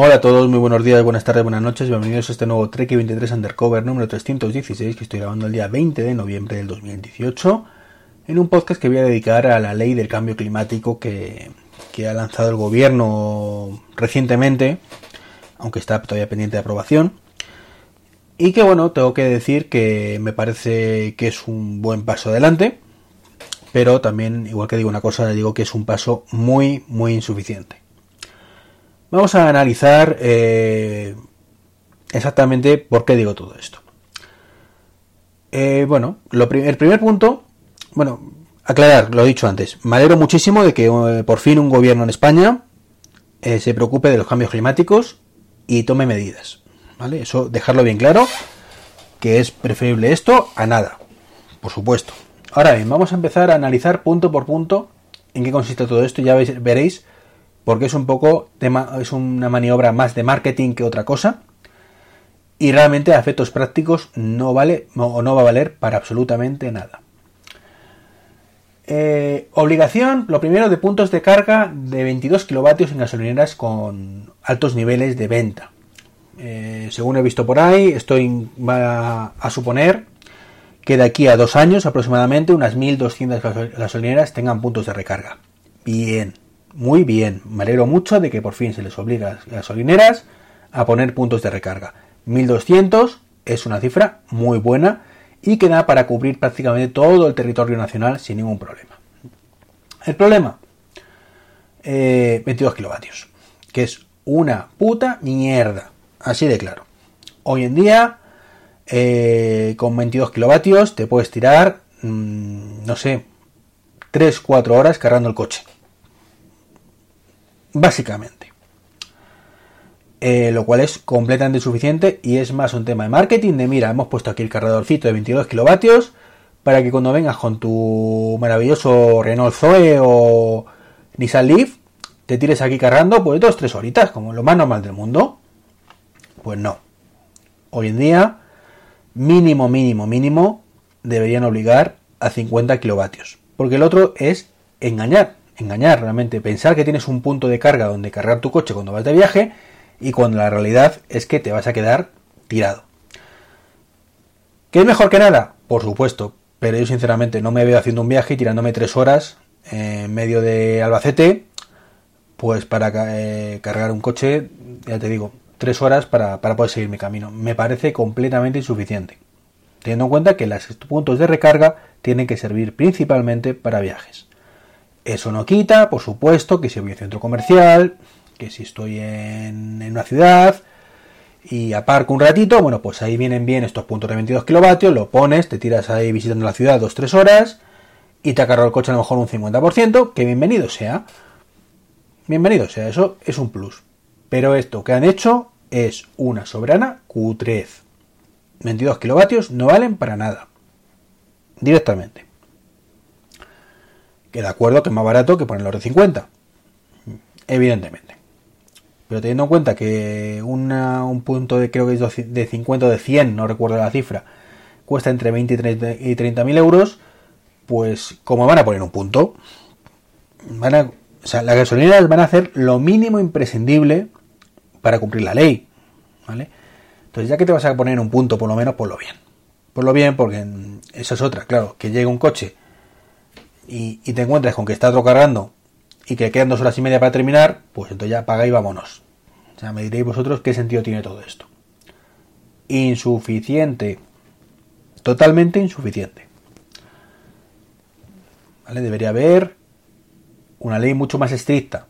Hola a todos, muy buenos días, buenas tardes, buenas noches, bienvenidos a este nuevo Trek 23 Undercover número 316 que estoy grabando el día 20 de noviembre del 2018 en un podcast que voy a dedicar a la ley del cambio climático que, que ha lanzado el gobierno recientemente, aunque está todavía pendiente de aprobación. Y que bueno, tengo que decir que me parece que es un buen paso adelante, pero también, igual que digo una cosa, digo que es un paso muy, muy insuficiente. Vamos a analizar eh, exactamente por qué digo todo esto. Eh, bueno, lo el primer punto, bueno, aclarar, lo he dicho antes, me alegro muchísimo de que eh, por fin un gobierno en España se preocupe de los cambios climáticos y tome medidas. ¿Vale? Eso dejarlo bien claro, que es preferible esto a nada, por supuesto. Ahora bien, vamos a empezar a analizar punto por punto en qué consiste todo esto ya veréis porque es un poco es una maniobra más de marketing que otra cosa y realmente a efectos prácticos no vale o no va a valer para absolutamente nada. Eh, obligación, lo primero, de puntos de carga de 22 kilovatios en gasolineras con altos niveles de venta. Eh, según he visto por ahí, estoy va a suponer que de aquí a dos años aproximadamente unas 1.200 gasolineras tengan puntos de recarga. Bien, muy bien, me alegro mucho de que por fin se les obliga a las gasolineras a poner puntos de recarga. 1200 es una cifra muy buena y que da para cubrir prácticamente todo el territorio nacional sin ningún problema. El problema, 22 eh, kilovatios, que es una puta mierda, así de claro. Hoy en día, eh, con 22 kilovatios te puedes tirar, mm, no sé, 3-4 horas cargando el coche básicamente. Eh, lo cual es completamente insuficiente y es más un tema de marketing de mira, hemos puesto aquí el cargadorcito de 22 kilovatios para que cuando vengas con tu maravilloso Renault Zoe o Nissan Leaf te tires aquí cargando pues dos tres horitas como lo más normal del mundo. Pues no. Hoy en día mínimo mínimo mínimo deberían obligar a 50 kilovatios porque el otro es engañar engañar realmente, pensar que tienes un punto de carga donde cargar tu coche cuando vas de viaje y cuando la realidad es que te vas a quedar tirado. ¿Qué es mejor que nada? Por supuesto, pero yo sinceramente no me veo haciendo un viaje y tirándome tres horas en medio de Albacete, pues para eh, cargar un coche, ya te digo, tres horas para, para poder seguir mi camino. Me parece completamente insuficiente, teniendo en cuenta que los puntos de recarga tienen que servir principalmente para viajes. Eso no quita, por supuesto, que si voy a un centro comercial, que si estoy en, una ciudad y aparco un ratito, bueno, pues ahí vienen bien estos puntos de 22 kilovatios, lo pones, te tiras ahí visitando la ciudad 2-3 horas y te acarro el coche a lo mejor un 50%, que bienvenido sea. Bienvenido sea, eso es un plus. Pero esto que han hecho es una soberana cutrez. 22 kilovatios no valen para nada. Directamente que de acuerdo que es más barato que ponerlo de 50. Evidentemente. Pero teniendo en cuenta que un punto de creo que es de 50 o de 100, no recuerdo la cifra, cuesta entre 20 y 30 mil euros, pues como van a poner un punto, van a, o sea, las gasolineras van a hacer lo mínimo imprescindible para cumplir la ley. ¿vale? Entonces ya que te vas a poner un punto, por lo menos, por lo bien. Por lo bien, porque esa es otra, claro, que llegue un coche y, te encuentras con que está otro cargando y que quedan dos horas y media para terminar, pues entonces ya paga y vámonos. O sea, me diréis vosotros qué sentido tiene todo esto. Insuficiente. Totalmente insuficiente. ¿Vale? Debería haber una ley mucho más estricta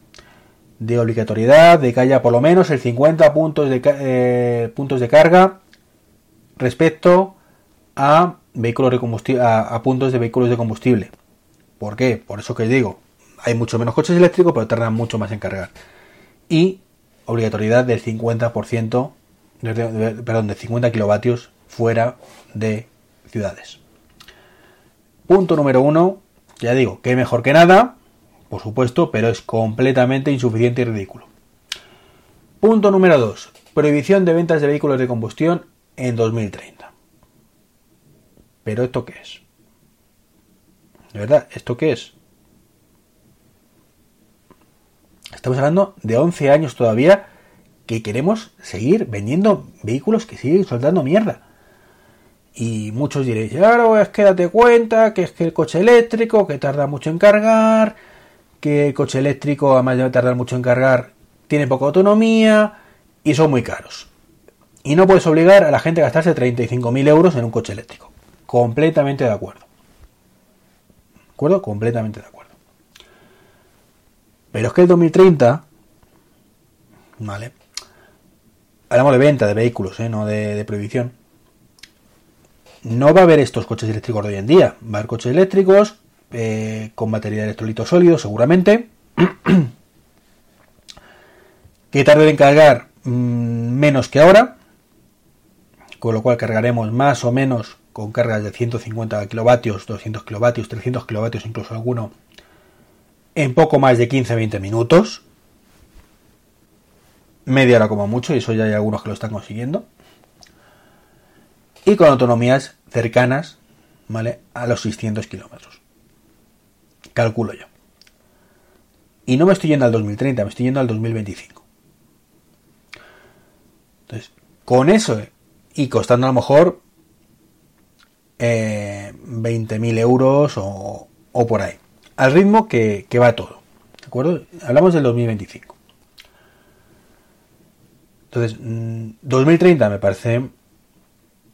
de obligatoriedad de que haya por lo menos el 50 puntos de, eh, puntos de carga respecto a vehículos de combustible a puntos de vehículos de combustible ¿Por qué? Por eso que digo, hay mucho menos coches eléctricos, pero tardan mucho más en cargar. Y obligatoriedad del 50%, perdón, de 50 kilovatios fuera de ciudades. Punto número uno, ya digo, que mejor que nada, por supuesto, pero es completamente insuficiente y ridículo. Punto número dos, prohibición de ventas de vehículos de combustión en 2030. ¿Pero esto qué es? ¿De verdad? ¿Esto qué es? Estamos hablando de 11 años todavía que queremos seguir vendiendo vehículos que siguen soltando mierda. Y muchos diréis, claro, es que date cuenta que es que el coche eléctrico, que tarda mucho en cargar, que el coche eléctrico, además de tardar mucho en cargar, tiene poca autonomía y son muy caros. Y no puedes obligar a la gente a gastarse 35.000 euros en un coche eléctrico. Completamente de acuerdo. ¿De acuerdo? Completamente de acuerdo. Pero es que el 2030, ¿vale? Hablamos de venta de vehículos, ¿eh? no de, prohibición. No va a haber estos coches eléctricos de hoy en día. Va a haber coches eléctricos eh, con batería de electrolito sólido, seguramente. que tarden en cargar mm, menos que ahora. Con lo cual cargaremos más o menos con cargas de 150 kilovatios, 200 kilovatios, 300 kilovatios, incluso alguno, en poco más de 15-20 minutos media hora como mucho, y eso ya hay algunos que lo están consiguiendo. Y con autonomías cercanas, ¿vale? A los 600 kilómetros. Calculo yo. Y no me estoy yendo al 2030, me estoy yendo al 2025. Entonces, con eso y costando a lo mejor eh, 20.000 euros o, por ahí. Al ritmo que, va todo. ¿De acuerdo? Hablamos del 2025. Entonces, 2030 mm, me parece,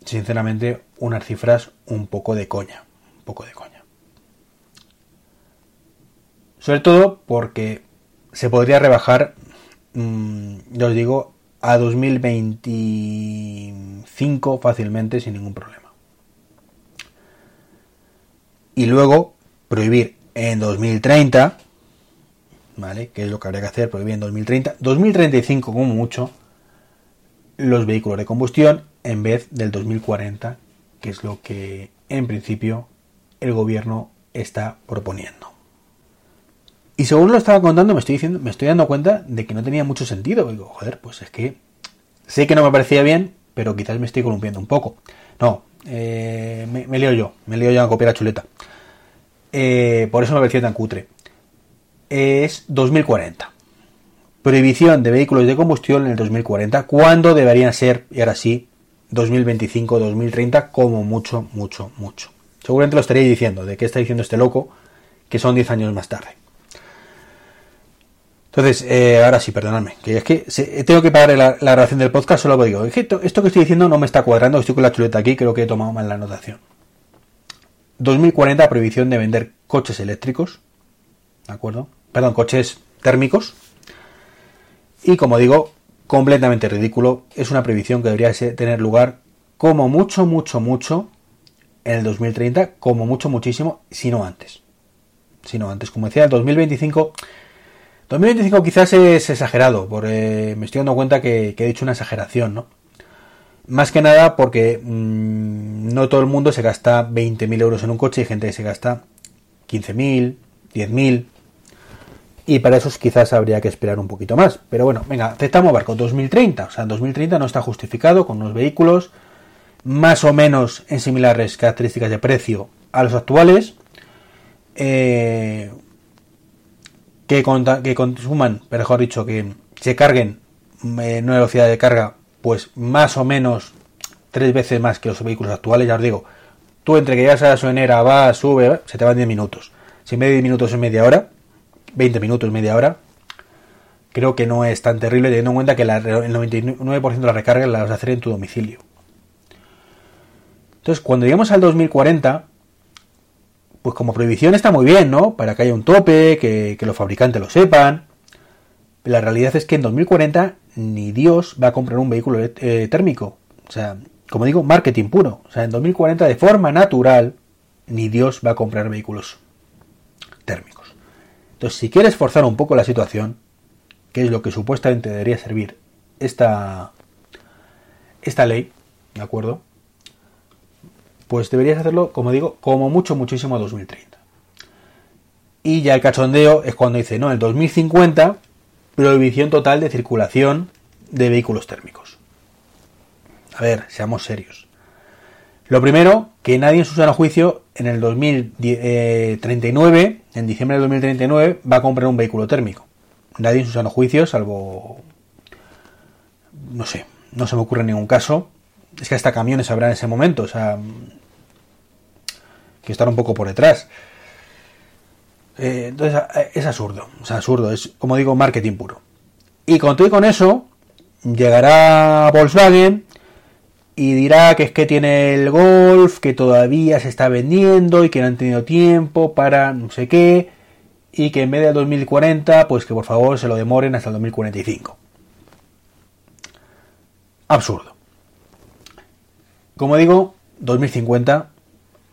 sinceramente, unas cifras un poco de coña. Un poco de coña. Sobre todo porque se podría rebajar, mm, ya os digo, a 2025 fácilmente sin ningún problema. Y luego prohibir en 2030, ¿vale? Que es lo que habría que hacer, prohibir en 2030, 2035 como mucho, los vehículos de combustión en vez del 2040, que es lo que en principio el gobierno está proponiendo. Y según lo estaba contando, me estoy diciendo, me estoy dando cuenta de que no tenía mucho sentido. Digo, joder, pues es que sé que no me parecía bien, pero quizás me estoy columpiando un poco. No, eh, me, leo yo, me leo yo a copiar la chuleta. Eh, por eso me parecía tan cutre. Es 2040 prohibición de vehículos de combustión en el 2040, cuando deberían ser, y ahora sí, 2025, 2030, como mucho, mucho, mucho. Seguramente lo estaréis diciendo, de qué está diciendo este loco, que son 10 años más tarde. Entonces, eh, ahora sí, perdonadme, que es que tengo que parar la, grabación del podcast, solo lo digo. esto, esto que estoy diciendo no me está cuadrando, estoy con la chuleta aquí, creo que he tomado mal la anotación. 2040, prohibición de vender coches eléctricos, ¿de acuerdo? Perdón, coches térmicos, y como digo, completamente ridículo. Es una previsión que debería tener lugar como mucho, mucho, mucho en el 2030, como mucho, muchísimo, si no antes. Si no antes, como decía, el 2025. 2025 quizás es exagerado, porque me estoy dando cuenta que, he dicho una exageración, ¿no? Más que nada porque mm, no todo el mundo se gasta 20.000 euros en un coche, hay gente que se gasta 15.000, 10.000, y para eso quizás habría que esperar un poquito más. Pero bueno, venga, aceptamos barco 2030. O sea, 2030 no está justificado con unos vehículos más o menos en similares características de precio a los actuales. Eh, que, que consuman, mejor dicho, que se carguen en una velocidad de carga, pues más o menos tres veces más que los vehículos actuales. Ya os digo, tú entre que llegas a la sonera, va, sube, se te van 10 minutos. Si en vez de 10 minutos es media hora, 20 minutos, media hora, creo que no es tan terrible teniendo en cuenta que el 99% de las recargas las vas a hacer en tu domicilio. Entonces, cuando lleguemos al 2040, pues como prohibición está muy bien, ¿no? Para que haya un tope, que, los fabricantes lo sepan. la realidad es que en 2040 ni Dios va a comprar un vehículo eh, térmico. O sea, como digo, marketing puro. O sea, en 2040 de forma natural, ni Dios va a comprar vehículos térmicos. Entonces, si quieres forzar un poco la situación, que es lo que supuestamente debería servir esta, esta ley, ¿de acuerdo? Pues deberías hacerlo, como digo, como mucho, muchísimo a 2030. Y ya el cachondeo es cuando dice, no, en 2050, prohibición total de circulación de vehículos térmicos. A ver, seamos serios. Lo primero, que nadie en su sano juicio en el 2039, en diciembre del 2039, va a comprar un vehículo térmico. Nadie en su sano juicio, salvo no sé, no se me ocurre ningún caso. Es que hasta camiones habrá en ese momento, o sea, que estar un poco por detrás. Eh, entonces eh, es absurdo, es absurdo, es como digo, marketing puro. Y con todo y con eso, llegará Volkswagen y dirá que es que tiene el Golf, que todavía se está vendiendo y que no han tenido tiempo para no sé qué, y que en vez del 2040, pues que por favor se lo demoren hasta el 2045. Absurdo. Como digo, 2050,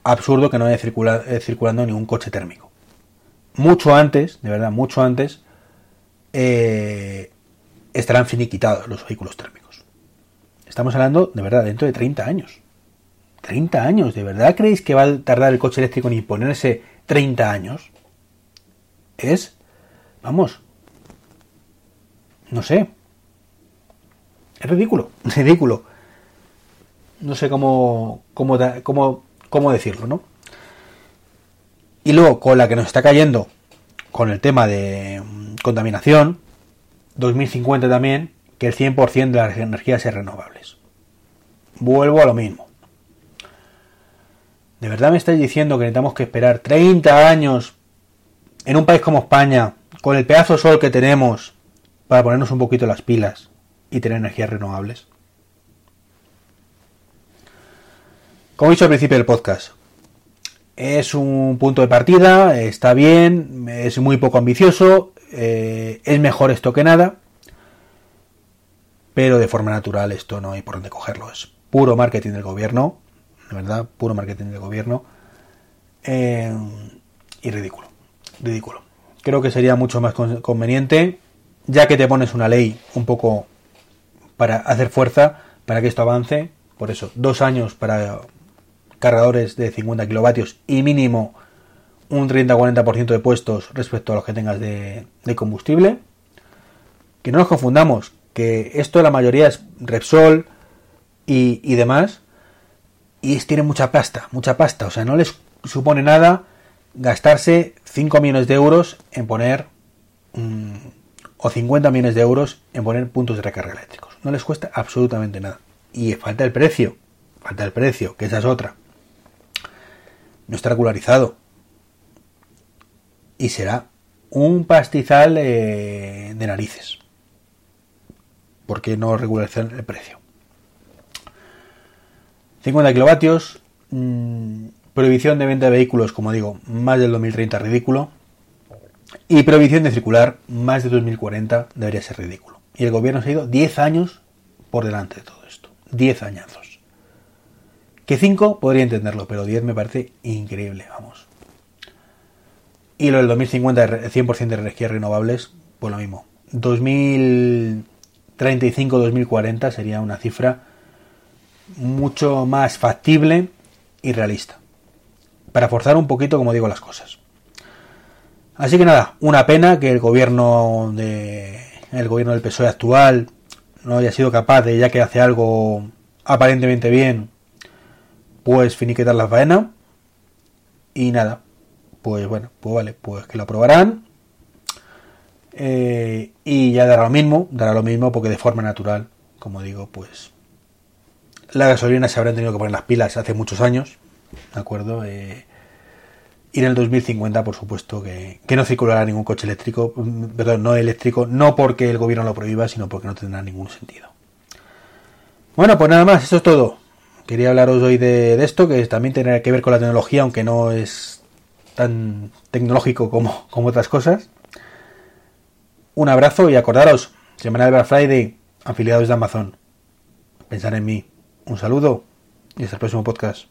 absurdo que no haya eh, circulando ningún coche térmico. Mucho antes, de verdad, mucho antes, eh, estarán finiquitados los vehículos térmicos. Estamos hablando, de verdad, dentro de 30 años. 30 años, ¿de verdad creéis que va a tardar el coche eléctrico en imponerse 30 años? Es, vamos, no sé. Es ridículo, ridículo. No sé cómo, cómo, cómo, cómo decirlo, ¿no? Y luego, con la que nos está cayendo, con el tema de mm, contaminación, 2050 también, que el 100% de las energías sean renovables. Vuelvo a lo mismo. ¿De verdad me estáis diciendo que necesitamos que esperar 30 años en un país como España, con el pedazo de sol que tenemos, para ponernos un poquito las pilas y tener energías renovables? Como he dicho al principio del podcast, es un punto de partida, está bien, es muy poco ambicioso, eh, es mejor esto que nada, pero de forma natural esto no hay por dónde cogerlo. Es puro marketing del gobierno, de verdad, puro marketing del gobierno eh, y ridículo, ridículo. Creo que sería mucho más conveniente, ya que te pones una ley un poco para hacer fuerza, para que esto avance, por eso, dos años para cargadores de 50 kilovatios y mínimo un 30-40% de puestos respecto a los que tengas de, combustible. Que no nos confundamos, que esto la mayoría es Repsol y, demás, y tiene mucha pasta, mucha pasta, o sea, no les supone nada gastarse 5 millones de euros en poner, o 50 millones de euros en poner puntos de recarga eléctricos. No les cuesta absolutamente nada. Y falta el precio, falta el precio, que esa es otra. No está regularizado y será un pastizal de, narices. Porque no regularizan el precio. 50 kilovatios. Mm, prohibición de venta de vehículos, como digo, más del 2030 ridículo. Y prohibición de circular más de 2040 debería ser ridículo. Y el gobierno se ha ido 10 años por delante de todo esto. 10 añazos. Que 5 podría entenderlo, pero 10 me parece increíble, vamos. Y lo del 2050, 100% de energías renovables, pues lo mismo. 2035-2040 sería una cifra mucho más factible y realista. Para forzar un poquito, como digo, las cosas. Así que nada, una pena que el gobierno de el gobierno del PSOE actual no haya sido capaz de, ya que hace algo aparentemente bien, pues finiquitar la faena. Y nada, pues bueno, pues vale, pues que lo aprobarán. Eh, y ya dará lo mismo, dará lo mismo porque de forma natural, como digo, pues la gasolina se habrán tenido que poner las pilas hace muchos años, ¿de acuerdo? Eh, y en el 2050, por supuesto, que, que, no circulará ningún coche eléctrico, mm, perdón, no eléctrico, no porque el gobierno lo prohíba, sino porque no tendrá ningún sentido. Bueno, pues nada más, eso es todo. Quería hablaros hoy de, esto, que también tiene que ver con la tecnología, aunque no es tan tecnológico como, como otras cosas. Un abrazo y acordaros, semana de Black Friday, afiliados de Amazon. Pensar en mí. Un saludo y hasta el próximo podcast.